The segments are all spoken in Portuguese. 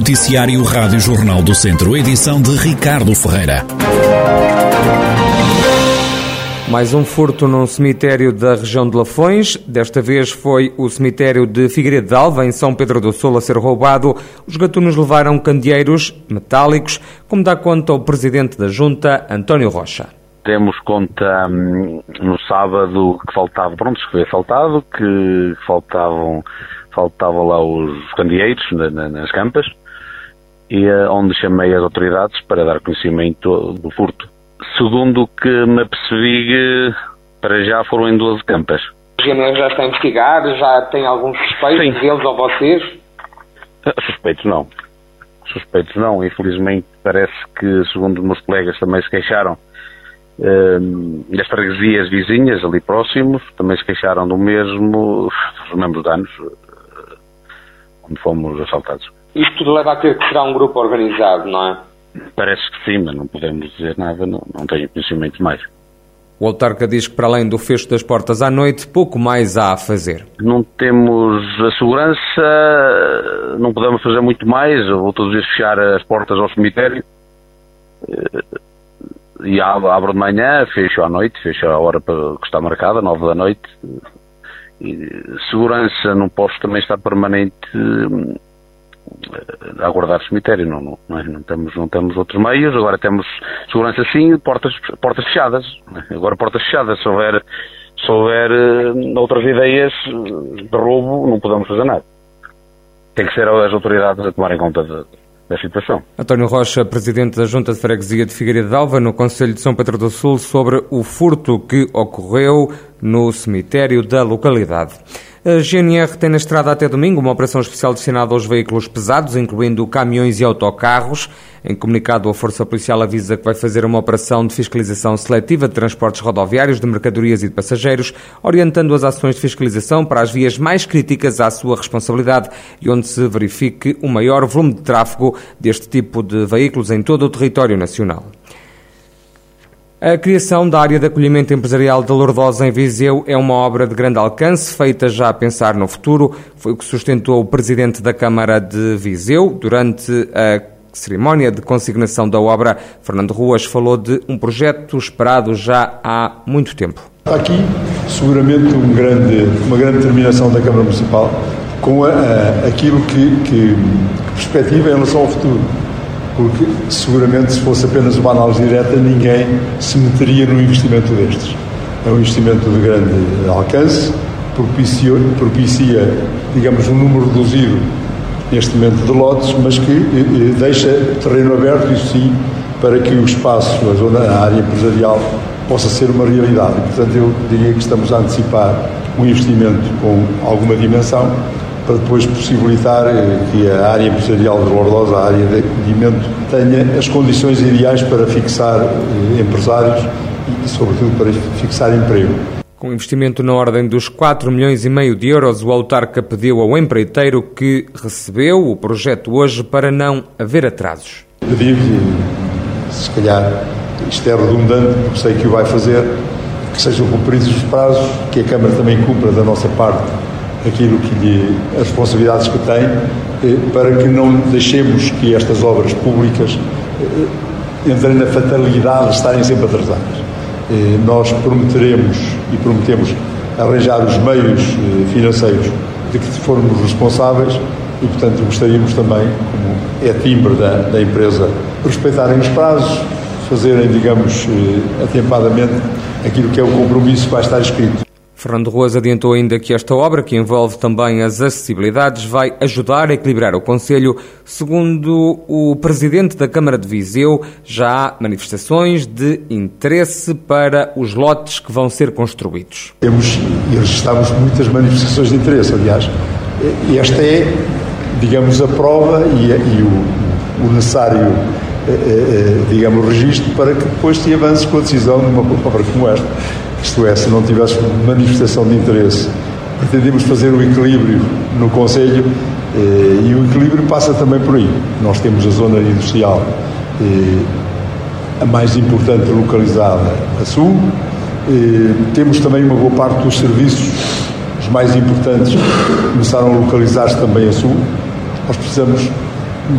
Noticiário Rádio Jornal do Centro, edição de Ricardo Ferreira. Mais um furto num cemitério da região de Lafões. Desta vez foi o cemitério de Figueiredo de Alva, em São Pedro do Sul, a ser roubado. Os gatunos levaram candeeiros metálicos, como dá conta o presidente da junta, António Rocha. Temos conta hum, no sábado que faltava, pronto, que foi assaltado, que faltavam, faltavam lá os candeeiros na, na, nas campas, e uh, onde chamei as autoridades para dar conhecimento do furto segundo o que me apercebi, para já foram em 12 campas. Os GNR já está a investigar? Já tem alguns suspeitos Sim. deles ou vocês? Ah, suspeitos não. Suspeitos não. Infelizmente parece que, segundo os meus colegas também se queixaram, uh, das freguesias vizinhas ali próximos, também se queixaram do mesmo, os mesmos danos, uh, onde fomos assaltados. Isto tudo leva a ter que será um grupo organizado, não é? Parece que sim, mas não podemos dizer nada, não, não tenho conhecimento mais. O autarca diz que, para além do fecho das portas à noite, pouco mais há a fazer. Não temos a segurança, não podemos fazer muito mais. vou todos os dias fechar as portas ao cemitério. Eh, e abro de manhã, fecho à noite, fecho a hora que está marcada, nove da noite. E segurança, não posso também estar permanente a guardar o cemitério, não, não, não, é? não, temos, não temos outros meios, agora temos segurança sim, portas, portas fechadas, é? agora portas fechadas, se houver, se houver uh, outras ideias de roubo, não podemos fazer nada. Tem que ser as autoridades a tomarem conta de, da situação. António Rocha, Presidente da Junta de Freguesia de Figueiredo de Alva, no Conselho de São Pedro do Sul, sobre o furto que ocorreu no cemitério da localidade. A GNR tem na estrada até domingo uma operação especial destinada aos veículos pesados, incluindo caminhões e autocarros. Em comunicado, a Força Policial avisa que vai fazer uma operação de fiscalização seletiva de transportes rodoviários, de mercadorias e de passageiros, orientando as ações de fiscalização para as vias mais críticas à sua responsabilidade e onde se verifique o maior volume de tráfego deste tipo de veículos em todo o território nacional. A criação da área de acolhimento empresarial da Lourdosa em Viseu é uma obra de grande alcance, feita já a pensar no futuro. Foi o que sustentou o presidente da Câmara de Viseu durante a cerimónia de consignação da obra. Fernando Ruas falou de um projeto esperado já há muito tempo. Aqui, seguramente, um grande, uma grande determinação da Câmara Municipal com a, a, aquilo que, que perspectiva em relação ao futuro porque seguramente se fosse apenas uma análise direta, ninguém se meteria num investimento destes. É um investimento de grande alcance, propicia, propicia digamos, um número reduzido neste momento de lotes, mas que eh, eh, deixa terreno aberto, isso sim, para que o espaço, a zona, a área empresarial, possa ser uma realidade. Portanto, eu diria que estamos a antecipar um investimento com alguma dimensão, para depois possibilitar que a área empresarial de Lourdosa, a área de acolhimento, tenha as condições ideais para fixar eh, empresários e, sobretudo, para fixar emprego. Com investimento na ordem dos 4 milhões e meio de euros, o autarca pediu ao empreiteiro que recebeu o projeto hoje para não haver atrasos. Pedir-lhe, se calhar isto é redundante, porque sei que o vai fazer, que sejam cumpridos os prazos, que a Câmara também cumpra da nossa parte aquilo que lhe, as responsabilidades que tem, eh, para que não deixemos que estas obras públicas eh, entrem na fatalidade de estarem sempre atrasadas. Eh, nós prometeremos e prometemos arranjar os meios financeiros de que formos responsáveis e, portanto, gostaríamos também, como é timbre da, da empresa, respeitarem os prazos, fazerem, digamos, atempadamente aquilo que é o compromisso que vai estar escrito. Fernando Roas adiantou ainda que esta obra, que envolve também as acessibilidades, vai ajudar a equilibrar o Conselho. Segundo o presidente da Câmara de Viseu, já há manifestações de interesse para os lotes que vão ser construídos. Temos e registramos muitas manifestações de interesse, aliás. Esta é, digamos, a prova e, e o, o, necessário, eh, eh, eh, digamos, registro para que depois se avance com a decisão de uma obra como esta. Isto é, se não tivesse manifestação de interesse, pretendemos fazer o equilíbrio no Conselho eh, e o equilíbrio passa também por aí. Nós temos a zona industrial eh, a mais importante localizada a sul, eh, temos também uma boa parte dos serviços, os mais importantes, começaram a localizar-se também a sul. Nós precisamos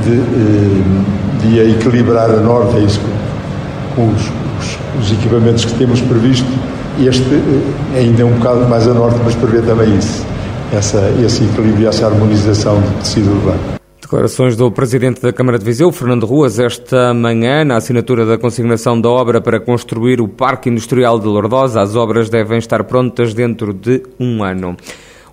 de, de equilibrar a norte, é isso com os, os, os equipamentos que temos previsto. Este ainda é um bocado mais a norte, mas prevê também isso, essa, esse equilíbrio, essa harmonização do tecido urbano. Declarações do Presidente da Câmara de Viseu, Fernando Ruas, esta manhã, na assinatura da consignação da obra para construir o Parque Industrial de Lourdosa. As obras devem estar prontas dentro de um ano.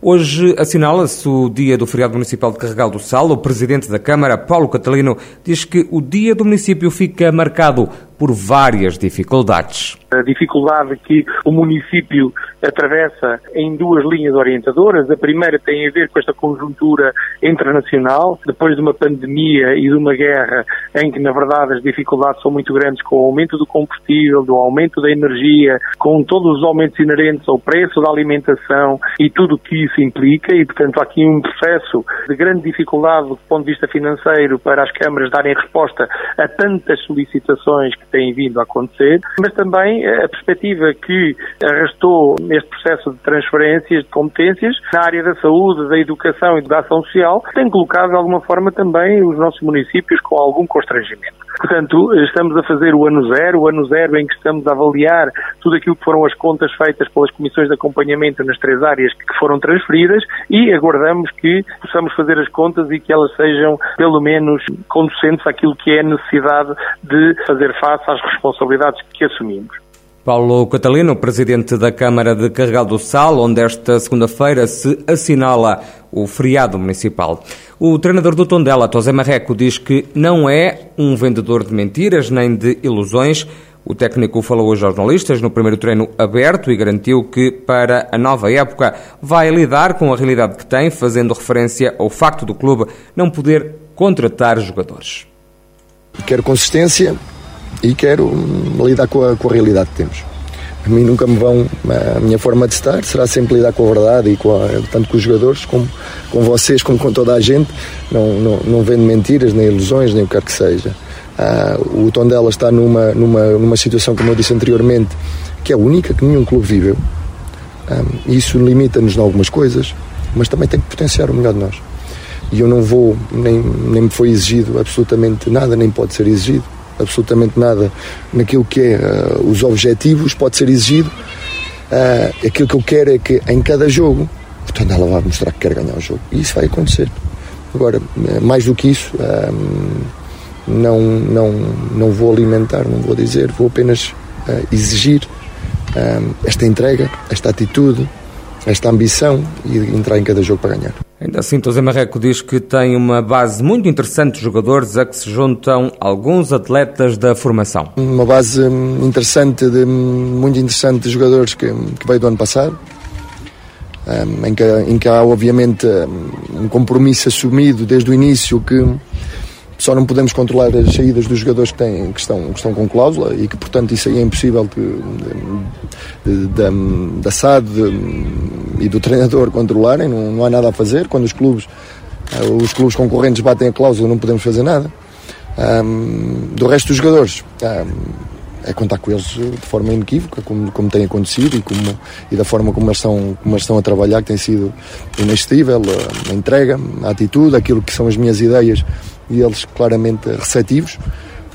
Hoje assinala-se o dia do feriado municipal de Carregal do Sal. O Presidente da Câmara, Paulo Catalino, diz que o dia do município fica marcado por várias dificuldades. A dificuldade que o município atravessa em duas linhas orientadoras. A primeira tem a ver com esta conjuntura internacional, depois de uma pandemia e de uma guerra em que, na verdade, as dificuldades são muito grandes com o aumento do combustível, do aumento da energia, com todos os aumentos inerentes ao preço da alimentação e tudo o que isso implica. E, portanto, há aqui um processo de grande dificuldade do ponto de vista financeiro para as câmaras darem resposta a tantas solicitações que têm vindo a acontecer, mas também a perspectiva que arrastou neste processo de transferências de competências na área da saúde, da educação e da ação social, tem colocado de alguma forma também os nossos municípios com algum constrangimento. Portanto, estamos a fazer o ano zero, o ano zero em que estamos a avaliar tudo aquilo que foram as contas feitas pelas comissões de acompanhamento nas três áreas que foram transferidas e aguardamos que possamos fazer as contas e que elas sejam, pelo menos, conducentes àquilo que é a necessidade de fazer face às responsabilidades que assumimos. Paulo Catalino, presidente da Câmara de Carregal do Sal, onde esta segunda-feira se assinala o feriado municipal. O treinador do Tondela, Tosé Marreco, diz que não é um vendedor de mentiras nem de ilusões. O técnico falou aos jornalistas no primeiro treino aberto e garantiu que, para a nova época, vai lidar com a realidade que tem, fazendo referência ao facto do clube não poder contratar jogadores. Quero consistência, e quero lidar com a, com a realidade que temos. A mim nunca me vão, a minha forma de estar será sempre lidar com a verdade e com a, tanto com os jogadores como com vocês, como com toda a gente. Não, não, não vendo mentiras, nem ilusões, nem o que quer que seja. Ah, o Tondela está numa, numa, numa situação, como eu disse anteriormente, que é única, que nenhum clube viveu. Ah, isso limita-nos em algumas coisas, mas também tem que potenciar o melhor de nós. E eu não vou, nem, nem me foi exigido absolutamente nada, nem pode ser exigido absolutamente nada naquilo que é uh, os objetivos, pode ser exigido. Uh, aquilo que eu quero é que em cada jogo, portanto, ela vai mostrar que quer ganhar o jogo. E isso vai acontecer. Agora, eh, mais do que isso, não, não, não vou alimentar, não vou dizer, vou apenas uh, exigir esta entrega, esta atitude, esta ambição e entrar em cada jogo para ganhar. Ainda assim, José Marreco diz que tem uma base muito interessante de jogadores a que se juntam alguns atletas da formação. Uma base hum, interessante, de, hum, muito interessante de jogadores que, que veio do ano passado, um, em, que, em que há obviamente hum, um compromisso assumido desde o início que só não podemos controlar as saídas dos jogadores que, têm, que, estão, que estão com cláusula e que, portanto, isso aí é impossível que, da, da SAD e do treinador controlarem, não, não há nada a fazer. Quando os clubes, eh, os clubes concorrentes batem a cláusula, não podemos fazer nada. Um, do resto dos jogadores, um, é contar com eles de forma inequívoca, como, como tem acontecido e, como, e da forma como eles, estão, como eles estão a trabalhar, que tem sido inexcedível, a entrega, a atitude, aquilo que são as minhas ideias e eles claramente receptivos.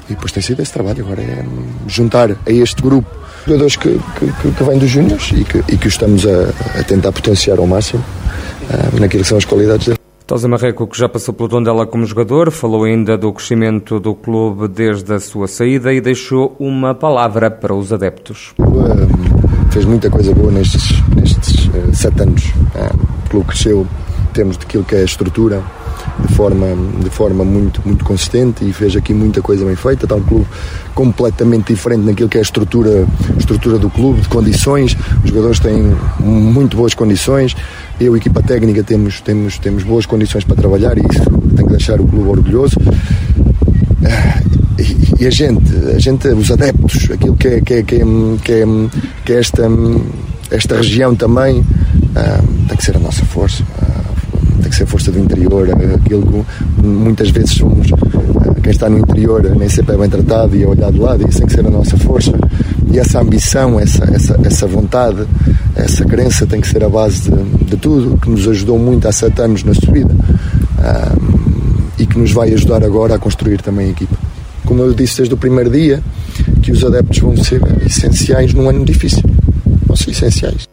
E depois tem sido esse trabalho. Agora é juntar a este grupo jogadores que, que, que vêm dos Júniors e que, e que estamos a, a tentar potenciar ao máximo uh, naquilo que são as qualidades dele. Tosa Marreco, que já passou pelo Tondela como jogador, falou ainda do crescimento do clube desde a sua saída e deixou uma palavra para os adeptos. Uh, fez muita coisa boa nestes, nestes uh, sete anos. o clube cresceu em termos daquilo que é a estrutura, de forma, de forma muito, muito consistente e fez aqui muita coisa bem feita. Está um clube completamente diferente naquilo que é a estrutura, estrutura do clube, de condições. Os jogadores têm muito boas condições. Eu, equipa técnica, temos, temos, temos boas condições para trabalhar e isso tem que deixar o clube orgulhoso. E a gente, a gente, os adeptos, aquilo que é, que é, que é, que é, que é esta, esta região também, ah, tem que ser a nossa força tem que ser força do interior, eh, aquilo que muitas vezes somos, eh, quem está no interior nem sempre é bem tratado e é olhado de lado, e isso tem que ser a nossa força. E essa ambição, essa, essa, essa vontade, essa crença tem que ser a base de, de tudo, que nos ajudou muito há sete anos na subida. Um, e que nos vai ajudar agora a construir também a equipa. Como eu disse desde o primeiro dia, que os adeptos vão ser essenciais num ano difícil. Vão ser essenciais.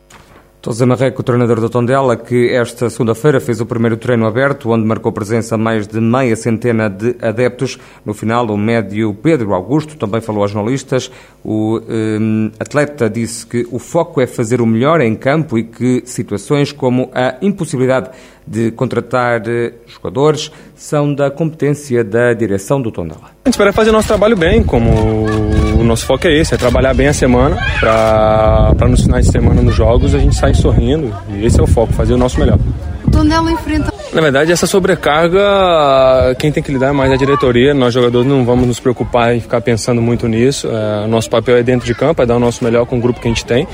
José Marreco, treinador do Tondela, que esta segunda-feira fez o primeiro treino aberto, onde marcou presença mais de meia centena de adeptos. No final, o médio Pedro Augusto também falou aos jornalistas. O um, atleta disse que o foco é fazer o melhor em campo e que situações como a impossibilidade de contratar eh, jogadores são da competência da direção do Tondela. A gente espera fazer nosso trabalho bem, como o nosso foco é esse, é trabalhar bem a semana para nos finais de semana nos jogos a gente sair sorrindo e esse é o foco, fazer o nosso melhor. O Tondela enfrenta na verdade, essa sobrecarga, quem tem que lidar é mais a diretoria. Nós, jogadores, não vamos nos preocupar em ficar pensando muito nisso. É, o nosso papel é dentro de campo, é dar o nosso melhor com o grupo que a gente tem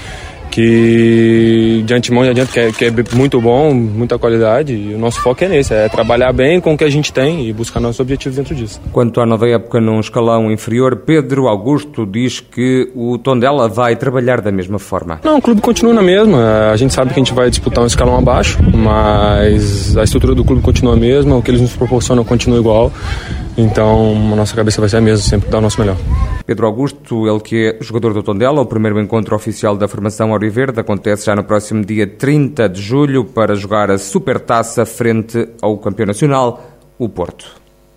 que de antemão já adianta que é, que é, muito bom, muita qualidade e o nosso foco é nesse, é trabalhar bem com o que a gente tem e buscar nossos objetivos dentro disso. Quanto à nova época num escalão inferior, Pedro Augusto diz que o Tondela vai trabalhar da mesma forma. Não, o clube continua na mesma, a gente sabe que a gente vai disputar um escalão abaixo, mas a estrutura do clube continua a mesma, o que eles nos proporcionam continua igual, então a nossa cabeça vai ser a mesma, sempre dar o nosso melhor. Pedro Augusto, ele que é jogador do Tondela, o primeiro encontro oficial da formação Auriverde acontece já no próximo dia 30 de julho para jogar a Supertaça frente ao campeão nacional, o Porto.